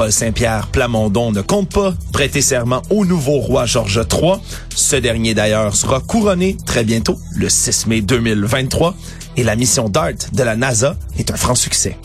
Paul Saint-Pierre Plamondon ne compte pas prêter serment au nouveau roi George III. Ce dernier d'ailleurs sera couronné très bientôt, le 6 mai 2023. Et la mission DART de la NASA est un franc succès.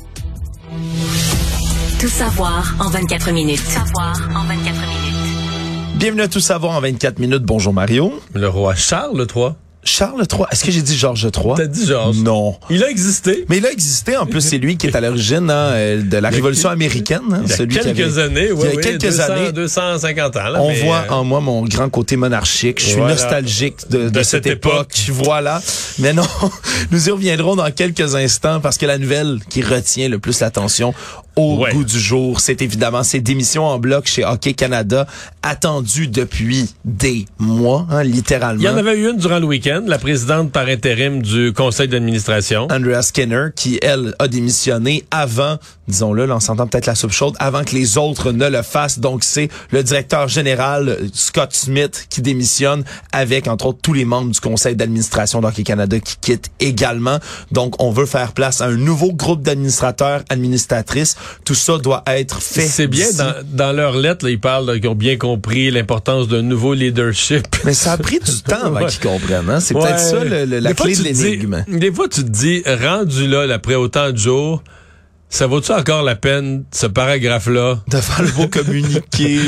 Tout savoir en 24 minutes. Savoir en 24 minutes. Bienvenue à Tout savoir en 24 minutes. Bonjour Mario. Le roi Charles III. Charles III. Est-ce que j'ai dit Georges III? T'as dit Georges. Non. Il a existé. Mais il a existé. En plus, c'est lui qui est à l'origine hein, euh, de la Révolution américaine. Hein, il y a celui quelques qui avait- années, oui, il y a quelques 200, années. 250 ans. Là, On mais, voit euh, en moi mon grand côté monarchique. Je suis Voilà. nostalgique de, de De cette, cette époque. Voilà. Mais non, nous y reviendrons dans quelques instants parce que la nouvelle qui retient le plus l'attention au Ouais. goût du jour, c'est évidemment ces démissions en bloc chez Hockey Canada, attendues depuis des mois, hein, littéralement. Il y en avait eu une durant le week-end, la présidente par intérim du conseil d'administration. Andrea Skinner, qui, elle, a démissionné avant, disons-le, là, on s'entend peut-être la soupe chaude, avant que les autres ne le fassent. Donc, c'est le directeur général, euh, Scott Smith, qui démissionne avec, entre autres, tous les membres du conseil d'administration d'Hockey Canada qui quittent également. Donc, on veut faire place à un nouveau groupe d'administrateurs, administratrices. Tout ça doit être fait. C'est bien, dans, dans leur lettre, là, ils parlent qu'ils ont bien compris l'importance d'un nouveau leadership. Mais ça a pris du temps avant Ouais. qu'ils comprennent. Hein? C'est Ouais. peut-être ça le- le- la Des fois, clé de l'énigme. Des fois, tu te dis, rendu là, après autant de jours, ça vaut-tu encore la peine, ce paragraphe-là? de faire le beau communiqué,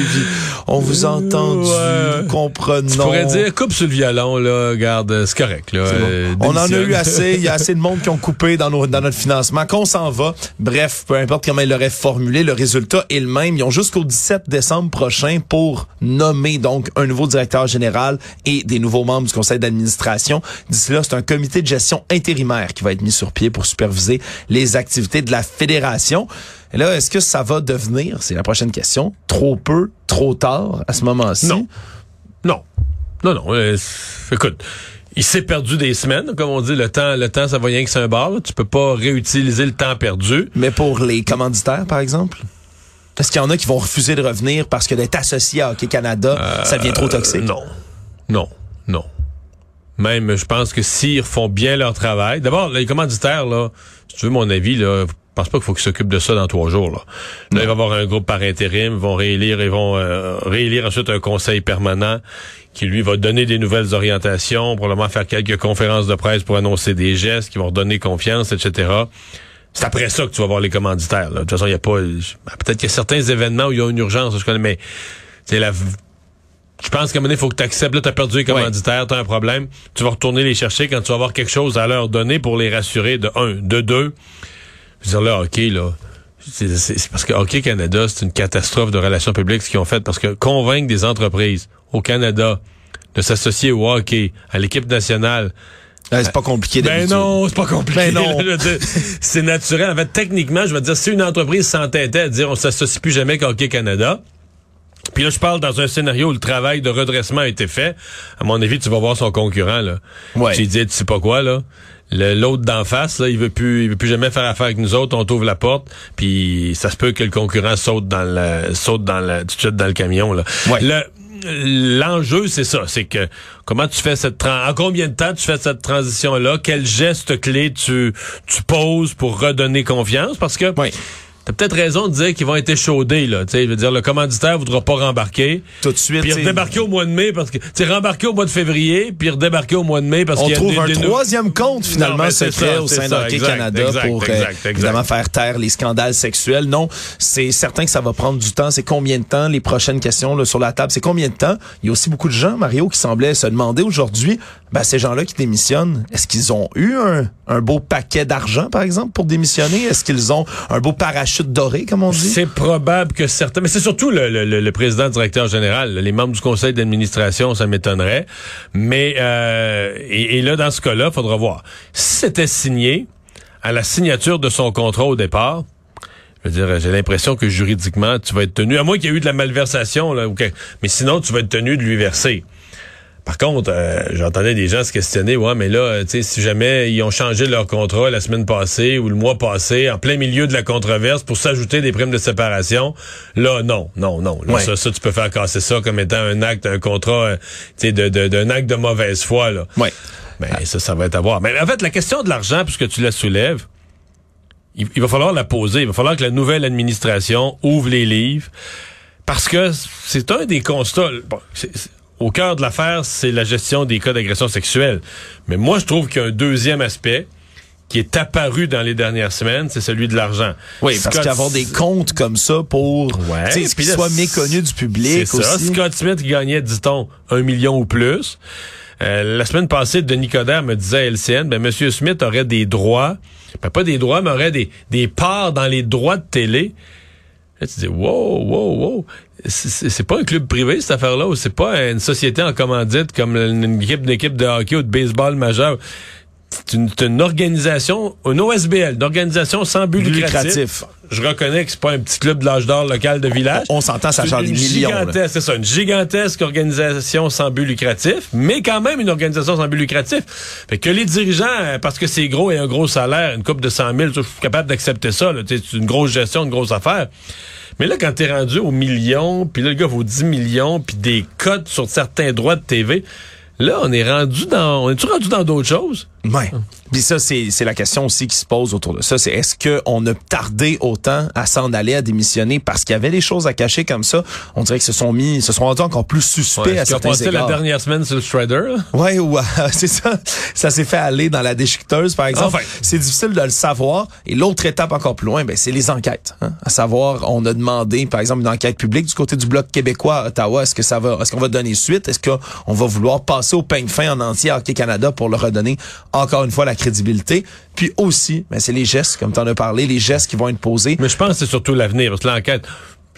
on vous a entendu, Ouais. comprenons. Tu pourrais dire, coupe sur le violon, là, garde, c'est correct, là. Bon. euh, on en a eu assez, il y a assez de monde qui ont coupé dans, nos, dans notre financement, qu'on s'en va. Bref, peu importe comment ils l'auraient formulé, le résultat est le même. Ils ont jusqu'au 17 décembre prochain pour nommer donc un nouveau directeur général et des nouveaux membres du conseil d'administration. D'ici là, c'est un comité de gestion intérimaire qui va être mis sur pied pour superviser les activités de la fédération. Et là, est-ce que ça va devenir, c'est la prochaine question, trop peu, trop tard à ce moment-ci? Non. Non. Non, non. euh, écoute, il s'est perdu des semaines, comme on dit. Le temps, le temps, ça va rien que c'est un bar. là. Tu peux pas réutiliser le temps perdu. Mais pour les commanditaires, par exemple? Est-ce qu'il y en a qui vont refuser de revenir parce que d'être associé à Hockey Canada, ça devient trop toxique? Euh, non. Non. Non. Même, je pense que s'ils font bien leur travail. D'abord, les commanditaires, là, si tu veux mon avis, là, pense pas qu'il faut qu'ils s'occupent de ça dans trois jours. Là, Là, il va y avoir un groupe par intérim, ils vont réélire, ils vont euh, réélire ensuite un conseil permanent qui lui va donner des nouvelles orientations, probablement faire quelques conférences de presse pour annoncer des gestes qui vont redonner confiance, etc. C'est après ça que tu vas voir les commanditaires. là. De toute façon, il y a pas. Peut-être qu'il y a certains événements où il y a une urgence, je connais, mais c'est la je pense qu'à un moment donné, il faut que tu acceptes. Là, tu as perdu les commanditaires, tu as un problème. Tu vas retourner les chercher quand tu vas avoir quelque chose à leur donner pour les rassurer de un. De deux, je veux dire, là, OK, là. C'est parce que Hockey Canada, c'est une catastrophe de relations publiques ce qu'ils ont fait. Parce que convaincre des entreprises au Canada de s'associer au hockey, à l'équipe nationale, Euh, c'est pas compliqué ben non, c'est pas compliqué. Ben non. c'est naturel. En fait, techniquement, je veux dire, si une entreprise s'entêtait à dire on s'associe plus jamais qu'à Hockey Canada, puis là, je parle dans un scénario où le travail de redressement a été fait. À mon avis, tu vas voir son concurrent, là. Ouais. Tu dis, tu sais pas quoi, là. Le- L'autre d'en face, là, il veut plus, il veut plus jamais faire affaire avec nous autres. On t'ouvre la porte, puis ça se peut que le concurrent saute dans le, saute dans le, tout de suite dans le camion, là. Ouais. Le- L'enjeu, c'est ça, c'est que comment tu fais cette en combien de temps tu fais cette transition-là, quel geste clé tu tu poses pour redonner confiance, parce que Oui. T'as peut-être raison de dire qu'ils vont être échaudés, là. Tu je veux dire, le commanditaire voudra pas rembarquer. Tout de suite, Puis redébarquer au mois de mai parce que, tu rembarquer au mois de février, puis redébarquer au mois de mai parce on qu'il y a trouve des- un des troisième compte finalement secret au sein d'Hockey Canada exact, pour euh, exact, évidemment faire taire les scandales sexuels. Non, c'est certain que ça va prendre du temps. C'est combien de temps? Les prochaines questions là, sur la table, c'est combien de temps? Il y a aussi beaucoup de gens, Mario, qui semblaient se demander aujourd'hui, ben, ces gens-là qui démissionnent, est-ce qu'ils ont eu un, un beau paquet d'argent, par exemple, pour démissionner? Est-ce qu'ils ont un beau parachute C'est probable que certains, mais c'est surtout le, président directeur général, les membres du conseil d'administration, ça m'étonnerait. Mais euh, et, là, dans ce cas-là, faudra voir. Si c'était signé à la signature de son contrat au départ, je veux dire, j'ai l'impression que juridiquement, tu vas être tenu, à moins qu'il y ait eu de la malversation, là, mais sinon, tu vas être tenu de lui verser. Par contre, euh, j'entendais des gens se questionner, ouais, mais là, euh, tu sais, si jamais ils ont changé leur contrat la semaine passée ou le mois passé, en plein milieu de la controverse, pour s'ajouter des primes de séparation, là, non, non, non. Là, Ouais. ça, ça, tu peux faire casser ça comme étant un acte, un contrat, euh, tu sais, de, de- d'un acte de mauvaise foi, là. Ouais. Ben, ça, ça va être à voir. Mais en fait, la question de l'argent, puisque tu la soulèves, il, il va falloir la poser. Il va falloir que la nouvelle administration ouvre les livres. Parce que c'est un des constats. bon, au cœur de l'affaire, c'est la gestion des cas d'agression sexuelle. Mais moi, je trouve qu'il y a un deuxième aspect qui est apparu dans les dernières semaines, c'est celui de l'argent. Oui, parce Scott- qu'avoir des comptes comme ça pour Ouais, tu sais, puis qu'ils soient méconnus du public C'est ça. aussi. Scott Smith qui gagnait, dit-on, un million ou plus. Euh, la semaine passée, Denis Coderre me disait à LCN, ben, M. Smith aurait des droits, ben, pas des droits, mais aurait des, des parts dans les droits de télé. Là, tu dis, wow, wow, wow. C'est- pas un club privé, cette affaire-là, ou c'est pas une société en commandite comme une équipe, une équipe de hockey ou de baseball majeur. C'est une, une organisation, une OSBL, une organisation sans but lucratif. Lucratif. Je reconnais que c'est pas un petit club de l'âge d'or local de village. On s'entend, ça change des millions, C'est ça, une gigantesque organisation sans but lucratif, mais quand même une organisation sans but lucratif. Fait que les dirigeants, euh, parce que c'est gros et un gros salaire, une coupe de 100 000, je suis capable d'accepter ça. C'est une grosse gestion, une grosse affaire. Mais là, quand t'es rendu aux millions, puis là, le gars vaut 10 millions, puis des cotes sur certains droits de TV, là, on est rendu dans... On est-tu rendu dans d'autres choses? Ouais. Puis ça, c'est c'est la question aussi qui se pose autour de ça. C'est est-ce qu'on a tardé autant à s'en aller, à démissionner parce qu'il y avait des choses à cacher comme ça? On dirait que se sont mis, se sont rendus encore plus suspects Ouais, à certains passé la égards. dernière semaine sur le Strider? là? Ouais, c'est ça. Ça s'est fait aller dans la déchiqueteuse, par exemple. Enfin. C'est difficile de le savoir. Et l'autre étape encore plus loin, ben, c'est les enquêtes. hein. À savoir, on a demandé, par exemple, une enquête publique du côté du bloc québécois à Ottawa. Est-ce que ça va, est-ce qu'on va donner suite? Est-ce qu'on va vouloir passer au peigne fin en entier à Hockey Canada pour leur redonner encore une fois la crédibilité? Puis aussi, ben, c'est les gestes, comme tu en as parlé, les gestes qui vont être posés. Mais je pense que c'est surtout l'avenir, parce que l'enquête,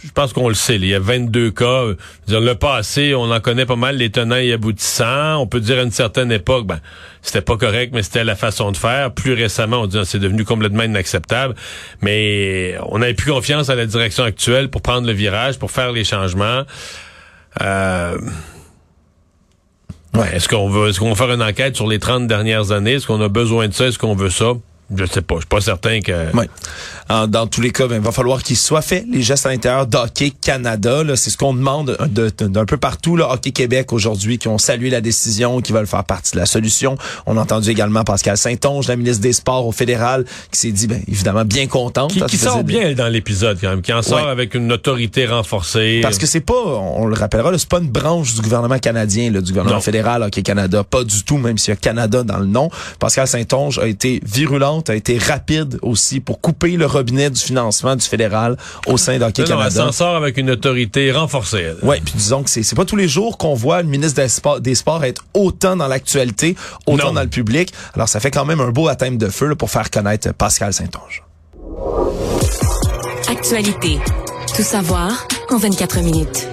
je pense qu'on le sait, il y a 22 cas. dire, le passé, on en connaît pas mal les tenants et aboutissants. On peut dire à une certaine époque, ben, c'était pas correct, mais c'était la façon de faire. Plus récemment, on dit, c'est devenu complètement inacceptable. Mais on n'avait plus confiance à la direction actuelle pour prendre le virage, pour faire les changements. Euh, est-ce qu'on veut, est-ce qu'on va faire une enquête sur les 30 dernières années? Est-ce qu'on a besoin de ça? Est-ce qu'on veut ça? Je sais pas. Je suis pas certain que. Ouais. En- dans tous les cas, ben, il va falloir qu'ils soient faits, les gestes à l'intérieur d'Hockey Canada. C'est ce qu'on demande de- de- d'un peu partout. Là. Hockey Québec aujourd'hui, qui ont salué la décision, qui veulent faire partie de la solution. On a entendu également Pascal Saint-Onge, la ministre des Sports au fédéral, qui s'est dit, ben, évidemment, bien contente. Qui, parce qui sort bien dans l'épisode quand même, qui en sort Ouais. avec une autorité renforcée. Parce que c'est pas, on le rappellera, c'est pas une branche du gouvernement canadien, là, du gouvernement Non. fédéral, Hockey Canada, pas du tout, même s'il y a Canada dans le nom. Pascal Saint-Onge a été virulente, a été rapide aussi pour couper le robinet du financement du fédéral au sein d'Hockey non, elle Canada. s'en sort avec une autorité renforcée. Ouais, puis disons que c'est c'est pas tous les jours qu'on voit le ministre des Sports, des Sports être autant dans l'actualité, autant Non. dans le public. Alors ça fait quand même un beau baptême de feu là, pour faire connaître Pascal Saint-Onge. Actualité. Tout savoir en 24 minutes.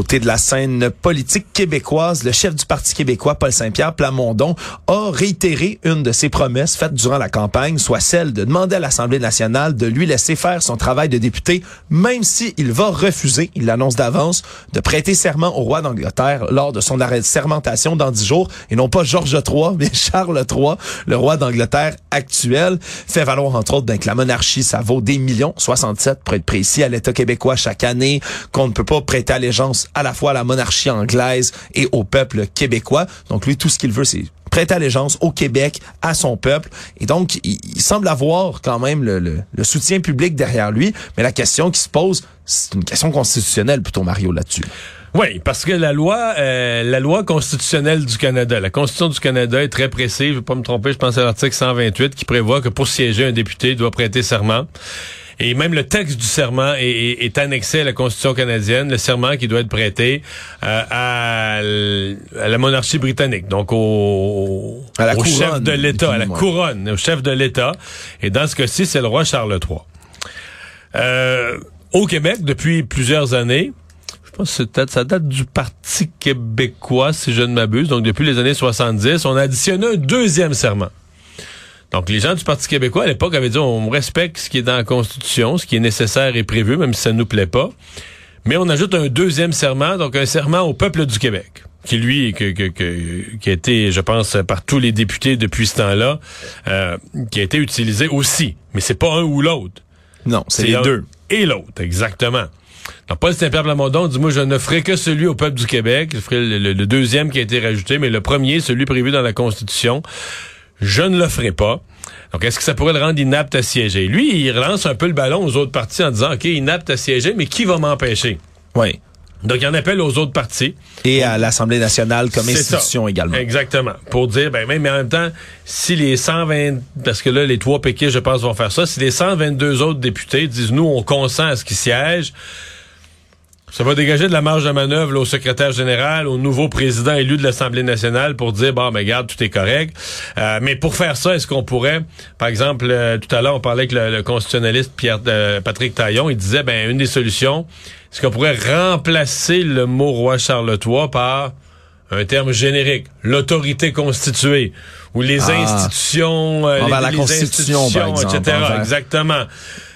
Côté de la scène politique québécoise, le chef du Parti québécois, Paul Saint-Pierre Plamondon, a réitéré une de ses promesses faites durant la campagne, soit celle de demander à l'Assemblée nationale de lui laisser faire son travail de député, même si il va refuser, il l'annonce d'avance, de prêter serment au roi d'Angleterre lors de son arrêt de sermentation dans dix jours, et non pas Georges III, mais Charles III, le roi d'Angleterre actuel, fait valoir entre autres ben, que la monarchie, ça vaut des millions, 67 pour être précis, à l'État québécois chaque année, qu'on ne peut pas prêter allégeance à la fois à la monarchie anglaise et au peuple québécois. Donc lui, tout ce qu'il veut, c'est prêter allégeance au Québec, à son peuple. Et donc, il, semble avoir quand même le, le- le soutien public derrière lui. Mais la question qui se pose, c'est une question constitutionnelle plutôt, Mario, là-dessus. Oui, parce que la loi, euh, la loi constitutionnelle du Canada, la Constitution du Canada est très précise. Je vais pas me tromper, je pense à l'article 128 qui prévoit que pour siéger, un député doit prêter serment. Et même le texte du serment est, est- est annexé à la Constitution canadienne, le serment qui doit être prêté euh, à, à la monarchie britannique, donc au, À la au chef de l'État, à la couronne, au chef de l'État. Et dans ce cas-ci, c'est le roi Charles III. Euh, au Québec, depuis plusieurs années, je pense que ça date du Parti québécois, si je ne m'abuse. Donc, depuis les années 70, on a additionné un deuxième serment. Donc, les gens du Parti québécois, à l'époque, avaient dit, on respecte ce qui est dans la Constitution, ce qui est nécessaire et prévu, même si ça nous plaît pas. Mais on ajoute un deuxième serment, donc un serment au peuple du Québec. qui lui, que, que, que- qui a été, je pense, par tous les députés depuis ce temps-là, euh, qui a été utilisé aussi. Mais c'est pas un ou l'autre. Non, c'est les deux. Et l'autre, exactement. Donc, Paul Saint-Pierre Plamondon dit, moi, je ne ferai que celui au peuple du Québec. Je ferai le, le- le deuxième qui a été rajouté, mais le premier, celui prévu dans la Constitution, je ne le ferai pas. Donc, est-ce que ça pourrait le rendre inapte à siéger? Lui, il relance un peu le ballon aux autres partis en disant, OK, inapte à siéger, mais qui va m'empêcher? Oui. Donc, il en appelle aux autres partis. Et à l'Assemblée nationale comme institution ça. également. Exactement. Pour dire, ben, mais en même temps, si les 120, parce que là, les trois péquistes, je pense, vont faire ça, si les 122 autres députés disent, nous, on consent à ce qu'ils siègent, ça va dégager de la marge de manœuvre là, au secrétaire général, au nouveau président élu de l'Assemblée nationale pour dire, bon, mais garde, tout est correct. Euh, mais pour faire ça, est-ce qu'on pourrait, par exemple, euh, tout à l'heure, on parlait avec le, le constitutionnaliste Pierre, euh, Patrick Taillon, il disait, ben, une des solutions, est-ce qu'on pourrait remplacer le mot roi Charles III par un terme générique, l'autorité constituée, ou les Ah. institutions, euh, les, la les Constitution, par institutions, exemple, etc. Exactement.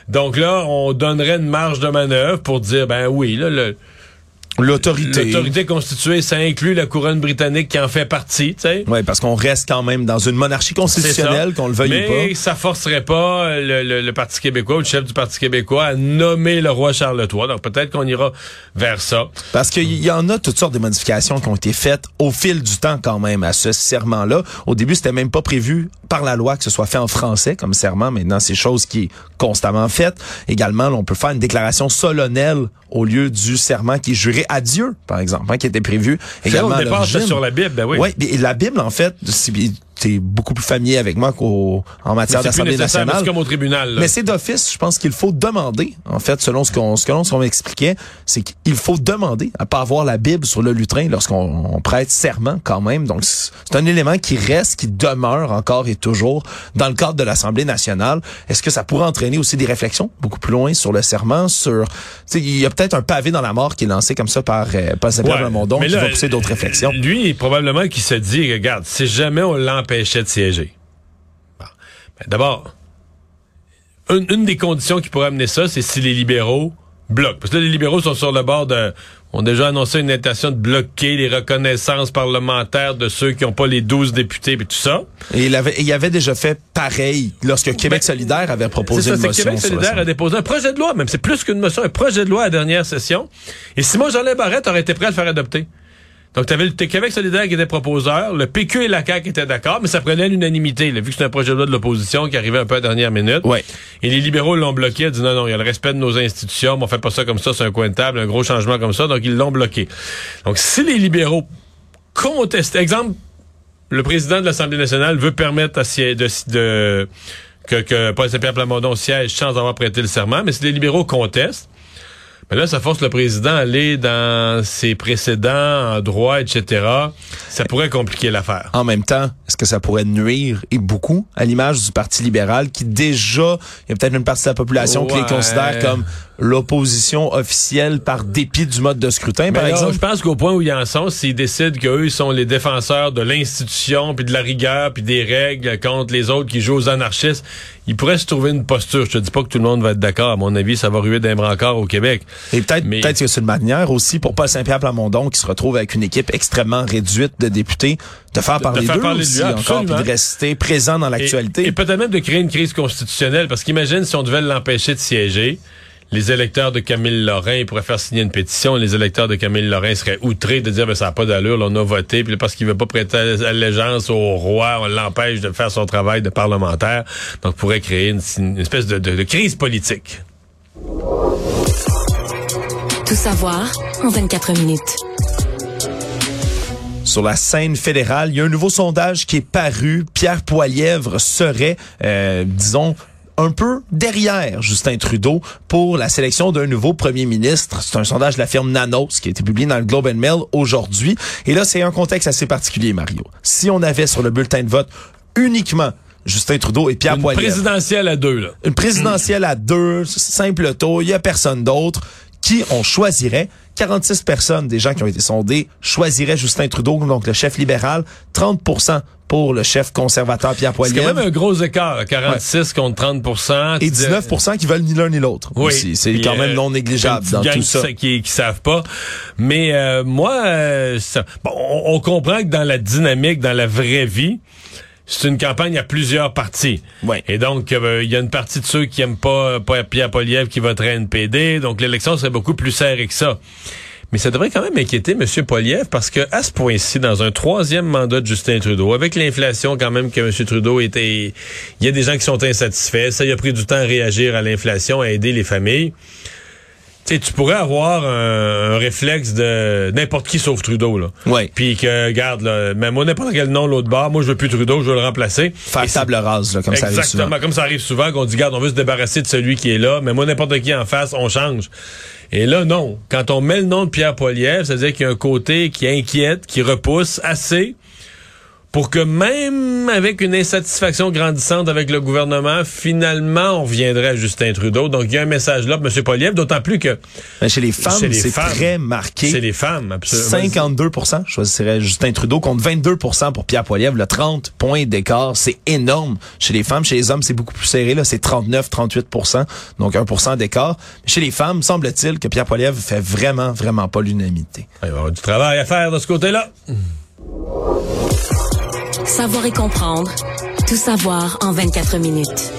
Donc là, on donnerait une marge de manœuvre pour dire, ben oui, là, le, L'autorité. l'autorité constituée, ça inclut la couronne britannique qui en fait partie, tu sais. Oui, parce qu'on reste quand même dans une monarchie constitutionnelle, qu'on le veuille Mais ou pas. ça forcerait pas le, le- le Parti québécois ou le chef du Parti québécois à nommer le roi Charles III. Donc peut-être qu'on ira vers ça. Parce qu'il y en a toutes sortes de modifications qui ont été faites au fil du temps quand même à ce serment-là. Au début, c'était même pas prévu par la loi que ce soit fait en français comme serment. Maintenant, c'est chose qui est constamment faite. Également, là, on peut faire une déclaration solennelle au lieu du serment qui est juré à Dieu, par exemple, hein, qui était prévu également Au départ, sur la Bible, ben oui. Oui, et la Bible, en fait, tu es beaucoup plus familier avec moi qu'en matière d'Assemblée nationale. c'est comme au tribunal. là. Mais c'est d'office, je pense qu'il faut demander, en fait, selon ce qu'on ce que l'on m'expliquait, c'est qu'il faut demander à pas avoir la Bible sur le lutrin lorsqu'on on prête serment quand même. Donc c'est un élément qui reste, qui demeure encore et toujours dans le cadre de l'Assemblée nationale. Est-ce que ça pourrait entraîner aussi des réflexions beaucoup plus loin sur le serment, sur tu sais, il y a peut-être un pavé dans la mort qui est lancé comme ça par euh, Paul Saint-Pierre Ouais. Qui va pousser d'autres réflexions. Lui, probablement qu'il se dit, regarde, si jamais on l'empêchait de siéger. Bon. Ben, D'abord, une, une des conditions qui pourrait amener ça, c'est si les libéraux bloquent. Parce que là, les libéraux sont sur le bord de... ont déjà annoncé une intention de bloquer les reconnaissances parlementaires de ceux qui n'ont pas les 12 députés et tout ça. Et il avait, il avait déjà fait pareil lorsque Québec Ben, solidaire avait proposé ça, une motion. Québec solidaire a déposé un projet de loi, même c'est plus qu'une motion, un projet de loi à la dernière session. Et Simon Jolin Barrette aurait été prêt à le faire adopter. Donc, tu avais le Québec solidaire qui était proposeur, le PQ et la CAQ étaient d'accord, mais ça prenait l'unanimité, vu que c'est un projet de loi de l'opposition qui arrivait un peu à la dernière minute. Ouais. Et les libéraux l'ont bloqué, ils ont dit non, non, il y a le respect de nos institutions, mais on fait pas ça comme ça, c'est un coin de table, un gros changement comme ça, donc ils l'ont bloqué. Donc, si les libéraux contestent, exemple, le président de l'Assemblée nationale veut permettre à sié- de, de- que, que Paul Saint-Pierre Plamondon siège sans avoir prêté le serment, mais si les libéraux contestent, mais là, ça force le président à aller dans ses précédents en droit, etc. Ça pourrait compliquer l'affaire. En même temps, est-ce que ça pourrait nuire et beaucoup à l'image du Parti libéral qui déjà, il y a peut-être une partie de la population qui les considère comme l'opposition officielle par dépit du mode de scrutin, Mais par là, exemple? je pense qu'au point où ils en sont, s'ils décident qu'eux, ils sont les défenseurs de l'institution, puis de la rigueur, puis des règles contre les autres qui jouent aux anarchistes, ils pourraient se trouver une posture. Je te dis pas que tout le monde va être d'accord. À mon avis, ça va ruer d'un brancard au Québec. Et peut-être Mais- peut-être que c'est une manière aussi pour Paul Saint-Pierre Plamondon qui se retrouve avec une équipe extrêmement réduite de députés de faire parler faire d'eux parler de aussi lui, encore puis de rester présent dans l'actualité. et peut-être même de créer une crise constitutionnelle, parce qu'imagine si on devait l'empêcher de siéger, les électeurs de Camille Lorrain pourraient faire signer une pétition, les électeurs de Camille Lorrain seraient outrés de dire ben ça n'a pas d'allure, là, on a voté, puis parce qu'il veut pas prêter allégeance au roi, on l'empêche de faire son travail de parlementaire, donc pourrait créer une, une espèce de, de- de crise politique. Tout savoir en 24 minutes. Sur la scène fédérale, il y a un nouveau sondage qui est paru. Pierre Poilièvre serait, euh, disons, un peu derrière Justin Trudeau pour la sélection d'un nouveau premier ministre. C'est un sondage de la firme Nanos qui a été publié dans le Globe and Mail aujourd'hui. Et là, c'est un contexte assez particulier, Mario. Si on avait sur le bulletin de vote uniquement Justin Trudeau et Pierre Une Poilievre, présidentielle à deux, là. une présidentielle à deux, simple taux, il y a personne d'autre. Qui on choisirait? 46 personnes des gens qui ont été sondés choisiraient Justin Trudeau, donc le chef libéral. 30% pour le chef conservateur Pierre C'est Poilievre. quand même un gros écart, là, 46 contre 30% Et 19 qui veulent ni l'un ni l'autre. Oui. C'est quand même euh, non négligeable dans tout ça. qui, qui, qui savent pas. Mais euh, moi, euh, ça- bon, on, on comprend que dans la dynamique, dans la vraie vie, c'est une campagne à plusieurs partis. Et donc, euh, il y a une partie de ceux qui aiment pas, pas Pierre Poliev qui voteraient NPD. Donc, l'élection serait beaucoup plus serrée que ça. Mais ça devrait quand même inquiéter M. Poliev parce que à ce point-ci, dans un troisième mandat de Justin Trudeau, avec l'inflation quand même que M. Trudeau était, il y a des gens qui sont insatisfaits. Ça, il a pris du temps à réagir à l'inflation, à aider les familles. Tu sais, tu pourrais avoir un, un réflexe de n'importe qui sauf Trudeau, là. Ouais. Puis que, regarde, là, même moi, n'importe quel nom l'autre bord, moi, je veux plus Trudeau, je veux le remplacer. Faire table rase, là, comme ça arrive Exactement, souvent. comme ça arrive souvent, qu'on dit, garde, on veut se débarrasser de celui qui est là, mais moi, n'importe qui en face, on change. Et là, non. Quand on met le nom de Pierre Poilievre, c'est-à-dire qu'il y a un côté qui inquiète, qui repousse assez pour que même avec une insatisfaction grandissante avec le gouvernement, finalement, on reviendrait à Justin Trudeau. Donc, il y a un message là pour M. Poilievre, d'autant plus que Mais chez les femmes, Chez c'est très marqué. c'est les femmes, absolument. 52% choisirait Justin Trudeau contre 22% pour Pierre Poilievre. Le 30 points d'écart, c'est énorme chez les femmes. Chez les hommes, c'est beaucoup plus serré. Là, c'est 39-38% donc 1% d'écart. Mais Chez les femmes, semble-t-il que Pierre Poilievre fait vraiment, vraiment pas l'unanimité. Il va y avoir du travail à faire de ce côté-là. Savoir et comprendre. Tout savoir en 24 minutes.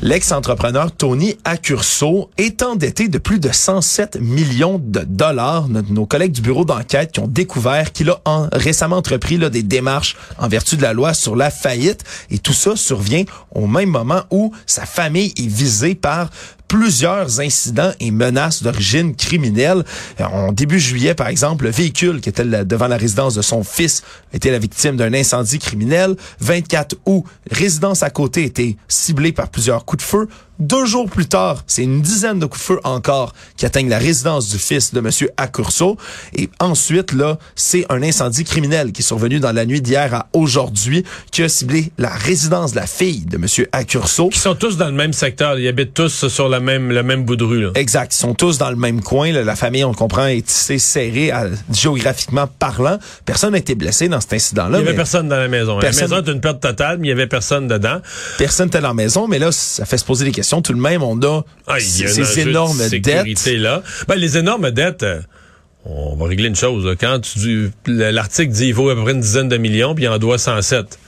L'ex-entrepreneur Tony Accurso est endetté de plus de 107 millions de dollars. Nos, collègues du bureau d'enquête qui ont découvert qu'il a en- récemment entrepris là, des démarches en vertu de la loi sur la faillite. Et tout ça survient au même moment où sa famille est visée par plusieurs incidents et menaces d'origine criminelle. Euh, En début juillet, par exemple, le véhicule qui était devant la résidence de son fils était la victime d'un incendie criminel. 24 août, résidence à côté était ciblée par plusieurs coups de feu. Deux jours plus tard, c'est une dizaine de coups de feu encore qui atteignent la résidence du fils de Monsieur Accurso. Et ensuite, là, c'est un incendie criminel qui est survenu dans la nuit d'hier à aujourd'hui, qui a ciblé la résidence de la fille de Monsieur Accurso. Qui sont tous dans le même secteur. Ils habitent tous sur la même, le même bout de rue. Là. Exact. Ils sont tous dans le même coin. là. La famille, on le comprend, est tissée serrée à- géographiquement parlant. Personne n'a été blessé dans cet incident-là. Il y avait personne dans la maison. Personne- La maison est une perte totale, mais il y avait personne dedans. Personne n'était dans la maison. Mais là, ça fait se poser des questions. Tout de même, on a Ah, ces de énormes dettes. là. Ben, les énormes dettes, euh, on va régler une chose. là. Quand tu l'article dit il vaut à peu près une dizaine de millions, puis il en doit 107.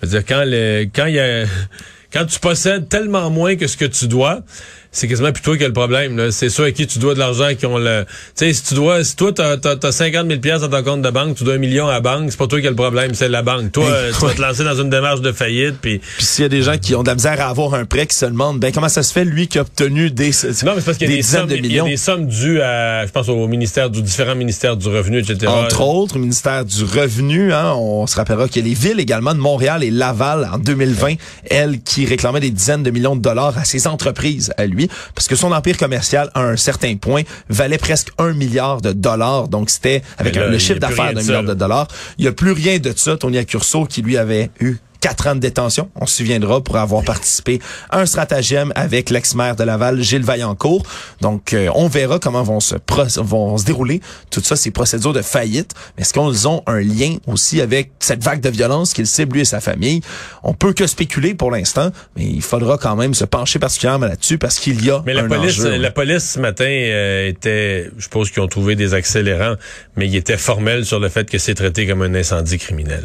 C'est-à-dire quand le, quand il y a, quand tu possèdes tellement moins que ce que tu dois, c'est quasiment plus toi qui as le problème. C'est ceux à qui tu dois de l'argent qui ont le. Tu sais, si tu dois, si toi t'as, t'as, t'as 50 000 pièces dans ton compte de banque, tu dois un million à la banque, c'est pas toi qui as le problème, c'est la banque. Toi, Mais- euh, tu vas te lancer dans une démarche de faillite, puis Puis s'il y a des gens qui ont de la misère à avoir un prêt, qui se demandent, ben comment ça se fait lui qui a obtenu des, Non, mais c'est parce qu'il y a des, sommes, de il y a millions? des sommes dues à, je pense, au ministère, du différents ministères du revenu, etc. Entre autres, au ministère du Revenu, hein, on se rappellera qu'il y a les villes également de Montréal et Laval en 2020, elles qui réclamaient des dizaines de millions de dollars à ses entreprises, à lui, parce que son empire commercial, à un certain point, valait presque un milliard de dollars. Donc, c'était avec là, le chiffre d'affaires d'un milliard de dollars. Il n'y a plus rien de ça. Tony Accurso, qui lui avait eu quatre ans de détention, on se souviendra, pour avoir participé à un stratagème avec l'ex-maire de Laval, Gilles Vaillancourt. Donc, euh, on verra comment vont se, vont se dérouler tout ça, ces procédures de faillite. Mais est-ce qu'ils ont un lien aussi avec cette vague de violence qu'il cible lui et sa famille? On peut que spéculer pour l'instant, mais il faudra quand même se pencher particulièrement là-dessus parce qu'il y a Mais la un police, enjeu. la police ce matin euh, était, je suppose qu'ils ont trouvé des accélérants, mais il était formel sur le fait que c'est traité comme un incendie criminel.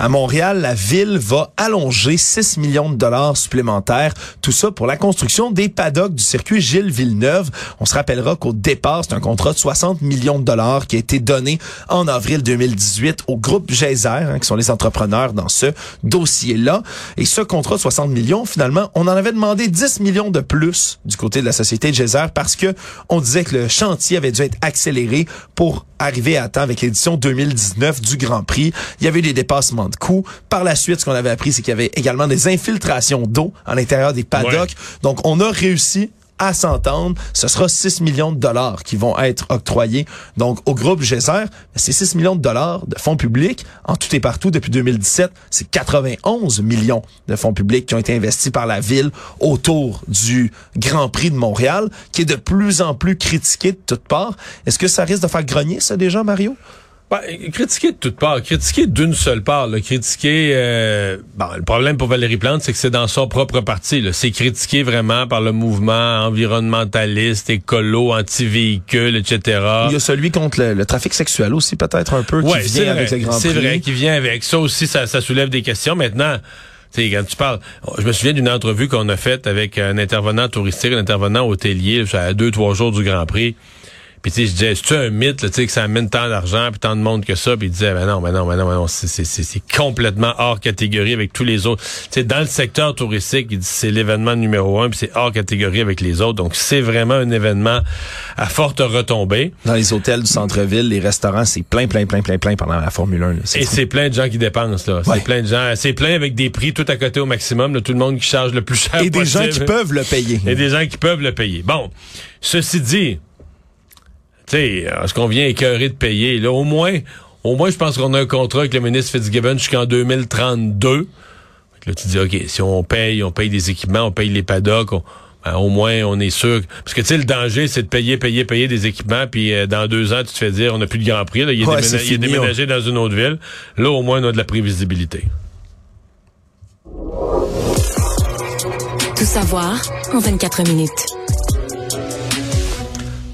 À Montréal, la ville va allonger 6 millions de dollars supplémentaires. Tout ça pour la construction des paddocks du circuit Gilles Villeneuve. On se rappellera qu'au départ, c'est un contrat de 60 millions de dollars qui a été donné en avril 2018 au groupe Geyser, hein, qui sont les entrepreneurs dans ce dossier-là. Et ce contrat de 60 millions, finalement, on en avait demandé 10 millions de plus du côté de la société Geyser parce que on disait que le chantier avait dû être accéléré pour arriver à temps avec l'édition 2019 du Grand Prix. Il y avait eu des dépassements de coûts. Par la suite, ce qu'on avait appris, c'est qu'il y avait également des infiltrations d'eau à l'intérieur des paddocks. Donc, on a réussi à s'entendre, ce sera 6 millions de dollars qui vont être octroyés donc au groupe Geyser. C'est 6 millions de dollars de fonds publics en tout et partout depuis 2017. C'est 91 millions de fonds publics qui ont été investis par la ville autour du Grand Prix de Montréal, qui est de plus en plus critiqué de toutes parts. Est-ce que ça risque de faire grogner ça déjà, Mario? Ben, critiquer de toutes parts, critiquer d'une seule part, là, critiquer euh, bon, le problème pour Valérie Plante, c'est que c'est dans son propre parti. C'est critiqué vraiment par le mouvement environnementaliste, écolo, anti-véhicule, etc. Il y a celui contre le, trafic sexuel aussi, peut-être un peu, qui vient avec C'est vrai, qui vient avec. Ça aussi, ça, ça soulève des questions. Maintenant, quand tu parles, je me souviens d'une entrevue qu'on a faite avec un intervenant touristique, un intervenant hôtelier, à deux, trois jours du Grand Prix. Puis tu sais, je disais, c'est-tu un mythe, tu sais, que ça amène tant d'argent puis tant de monde que ça? Puis il disait, ben non, ben non, ben non, ben non, c'est complètement hors catégorie avec tous les autres. Tu sais, dans le secteur touristique, il dit c'est l'événement numéro un, puis c'est hors catégorie avec les autres. Donc c'est vraiment un événement à forte retombée. Dans les hôtels du centre-ville, les restaurants, c'est plein, plein, plein, plein, plein pendant la Formule 1. Et c'est plein de gens qui dépensent là. C'est plein de gens, c'est plein avec des prix tout à côté au maximum. Là, tout le monde qui charge le plus cher. Et des gens qui peuvent le payer. Et des gens qui peuvent le payer. Bon, ceci dit sais, est-ce qu'on vient écœurer de payer? Là, au moins, au moins, je pense qu'on a un contrat avec le ministre Fitzgibbon jusqu'en 2032. Là, tu dis, OK, si on paye, on paye des équipements, on paye les paddocks, ben, au moins, on est sûr. Parce que, tu sais, le danger, c'est de payer, payer, payer des équipements, puis euh, dans deux ans, tu te fais dire, on n'a plus de Grand Prix. Là, il, est déménagé dans une autre ville. Là, au moins, on a de la prévisibilité. Tout savoir en 24 minutes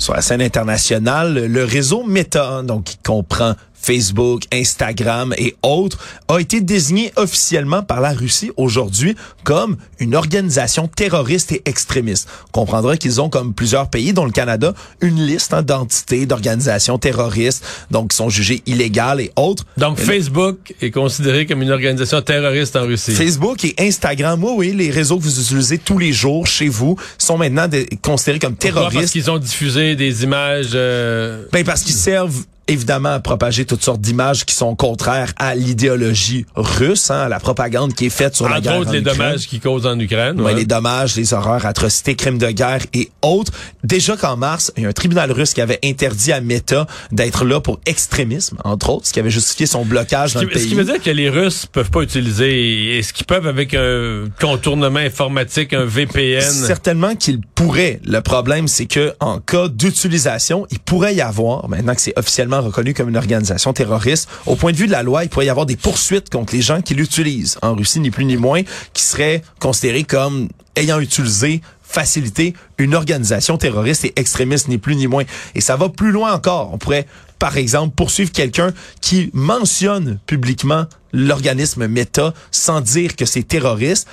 sur la scène internationale, le réseau Meta, donc qui comprend Facebook, Instagram et autres, a été désigné officiellement par la Russie aujourd'hui comme une organisation terroriste et extrémiste. On comprendra qu'ils ont, comme plusieurs pays, dont le Canada, une liste hein, d'entités, d'organisations terroristes, donc qui sont jugées illégales et autres. Donc Facebook est considéré comme une organisation terroriste en Russie. Facebook et Instagram, oui, oui, les réseaux que vous utilisez tous les jours chez vous sont maintenant considérés comme terroristes. Pourquoi? Parce qu'ils ont diffusé des images... Euh... Ben parce qu'ils servent évidemment à propager toutes sortes d'images qui sont contraires à l'idéologie russe, hein, à la propagande qui est faite sur la guerre. Autres, les dommages qu'ils causent en Ukraine. Ouais. les dommages, les horreurs, atrocités, crimes de guerre et autres. Déjà qu'en mars, il y a un tribunal russe qui avait interdit à Meta d'être là pour extrémisme, entre autres, ce qui avait justifié son blocage dans le pays. Ce qui veut dire que les Russes peuvent pas utiliser, est-ce qu'ils peuvent avec un contournement informatique, un VPN? Certainement qu'ils Le problème, c'est que en cas d'utilisation, il pourrait y avoir, maintenant que c'est officiellement reconnu comme une organisation terroriste. Au point de vue de la loi, il pourrait y avoir des poursuites contre les gens qui l'utilisent en Russie, ni plus ni moins, qui seraient considérés comme ayant utilisé facilité une organisation terroriste et extrémiste, ni plus ni moins. Et ça va plus loin encore. On pourrait, par exemple, poursuivre quelqu'un qui mentionne publiquement l'organisme Meta sans dire que c'est terroriste.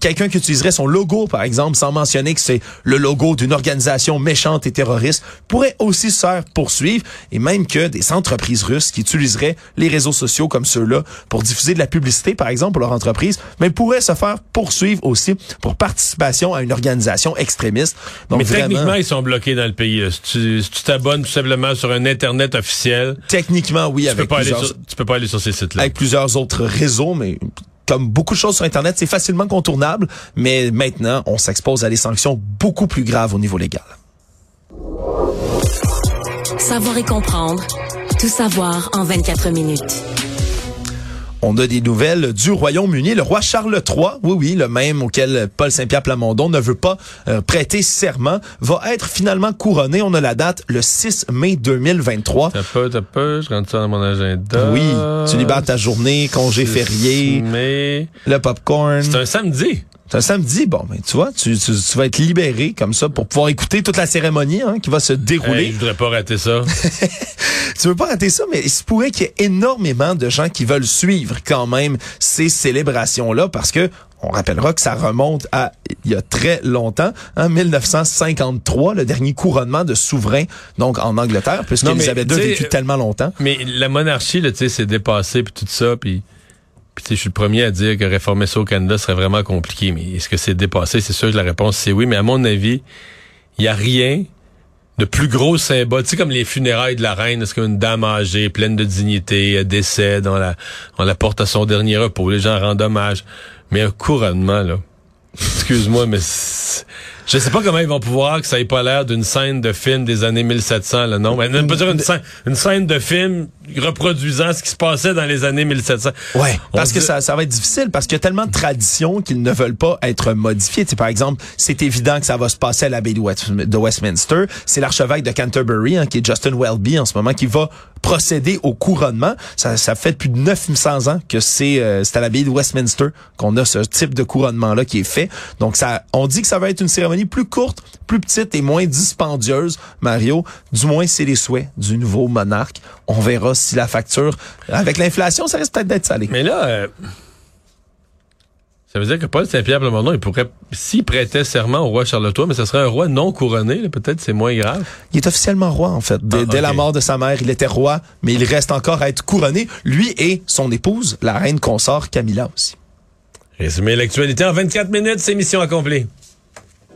Quelqu'un qui utiliserait son logo, par exemple, sans mentionner que c'est le logo d'une organisation méchante et terroriste, pourrait aussi se faire poursuivre et même que des entreprises russes qui utiliseraient les réseaux sociaux comme ceux-là pour diffuser de la publicité, par exemple, pour leur entreprise, mais pourraient se faire poursuivre aussi pour participation à une organisation extrémiste. Donc, mais techniquement, ils sont bloqués dans le pays. Si tu t'abonnes tout simplement sur un Internet officiel... Techniquement, oui. Tu, avec peux, pas aller sur, tu peux pas aller sur ces sites-là. Avec plusieurs autres réseaux, mais comme beaucoup de choses sur Internet, c'est facilement contournable, mais maintenant, on s'expose à des sanctions beaucoup plus graves au niveau légal. Savoir et comprendre. Tout savoir en 24 minutes. On a des nouvelles du Royaume-Uni. Le roi Charles III, oui, oui, le même auquel Paul Saint-Pierre Plamondon ne veut pas euh, prêter serment, va être finalement couronné. On a la date le 6 mai 2023. T'as peu, t'as peu, je rentre ça dans mon agenda. Oui, tu libères ta journée, congé férié, mai. le popcorn. C'est un samedi. C'est un samedi, bon, ben, tu vois, tu, tu, tu, vas être libéré comme ça pour pouvoir écouter toute la cérémonie hein, qui va se dérouler. Hey, je voudrais pas rater ça. tu veux pas rater ça, mais il se pourrait qu'il y ait énormément de gens qui veulent suivre quand même ces célébrations-là parce que on rappellera que ça remonte à il y a très longtemps, en hein, 1953, le dernier couronnement de souverain, donc en Angleterre, puisqu'ils avaient deux vécu tellement longtemps. Mais la monarchie, tu sais, c'est dépassé puis tout ça, puis puis je suis le premier à dire que réformer ça au Canada serait vraiment compliqué. Mais est-ce que c'est dépassé? C'est sûr que la réponse, c'est oui. Mais à mon avis, il n'y a rien de plus gros symbole. Tu sais, comme les funérailles de la reine, est-ce qu'une dame âgée, pleine de dignité, décède, on la, on la porte à son dernier repos, les gens rendent hommage. Mais un couronnement, là, excuse-moi, mais Je sais pas comment ils vont pouvoir que ça ait pas l'air d'une scène de film des années 1700, là, non? Mais, dire une scène, une scène de film reproduisant ce qui se passait dans les années 1700. Ouais, On parce que ça, ça va être difficile parce qu'il y a tellement de traditions qu'ils ne veulent pas être modifiées. Tu sais, par exemple, c'est évident que ça va se passer à l'abbaye de, West- de Westminster. C'est l'archevêque de Canterbury, hein, qui est Justin Welby en ce moment, qui va procéder au couronnement. Ça, ça fait plus de 900 ans que c'est euh, c'est à l'abbaye de Westminster qu'on a ce type de couronnement-là qui est fait. Donc, ça, on dit que ça va être une cérémonie plus courte, plus petite et moins dispendieuse, Mario. Du moins, c'est les souhaits du nouveau monarque. On verra si la facture, avec l'inflation, ça risque peut-être d'être salé. Mais là, euh, ça veut dire que Paul Saint-Pierre Plamondon, il pourrait, s'il prêtait serment au roi Charles III, mais ce serait un roi non couronné, peut-être c'est moins grave. Il est officiellement roi, en fait. Dès, Ah, dès la mort de sa mère, il était roi, mais il reste encore à être couronné. Lui et son épouse, la reine consort Camilla aussi. Résumé l'actualité en 24 minutes, c'est mission accomplie.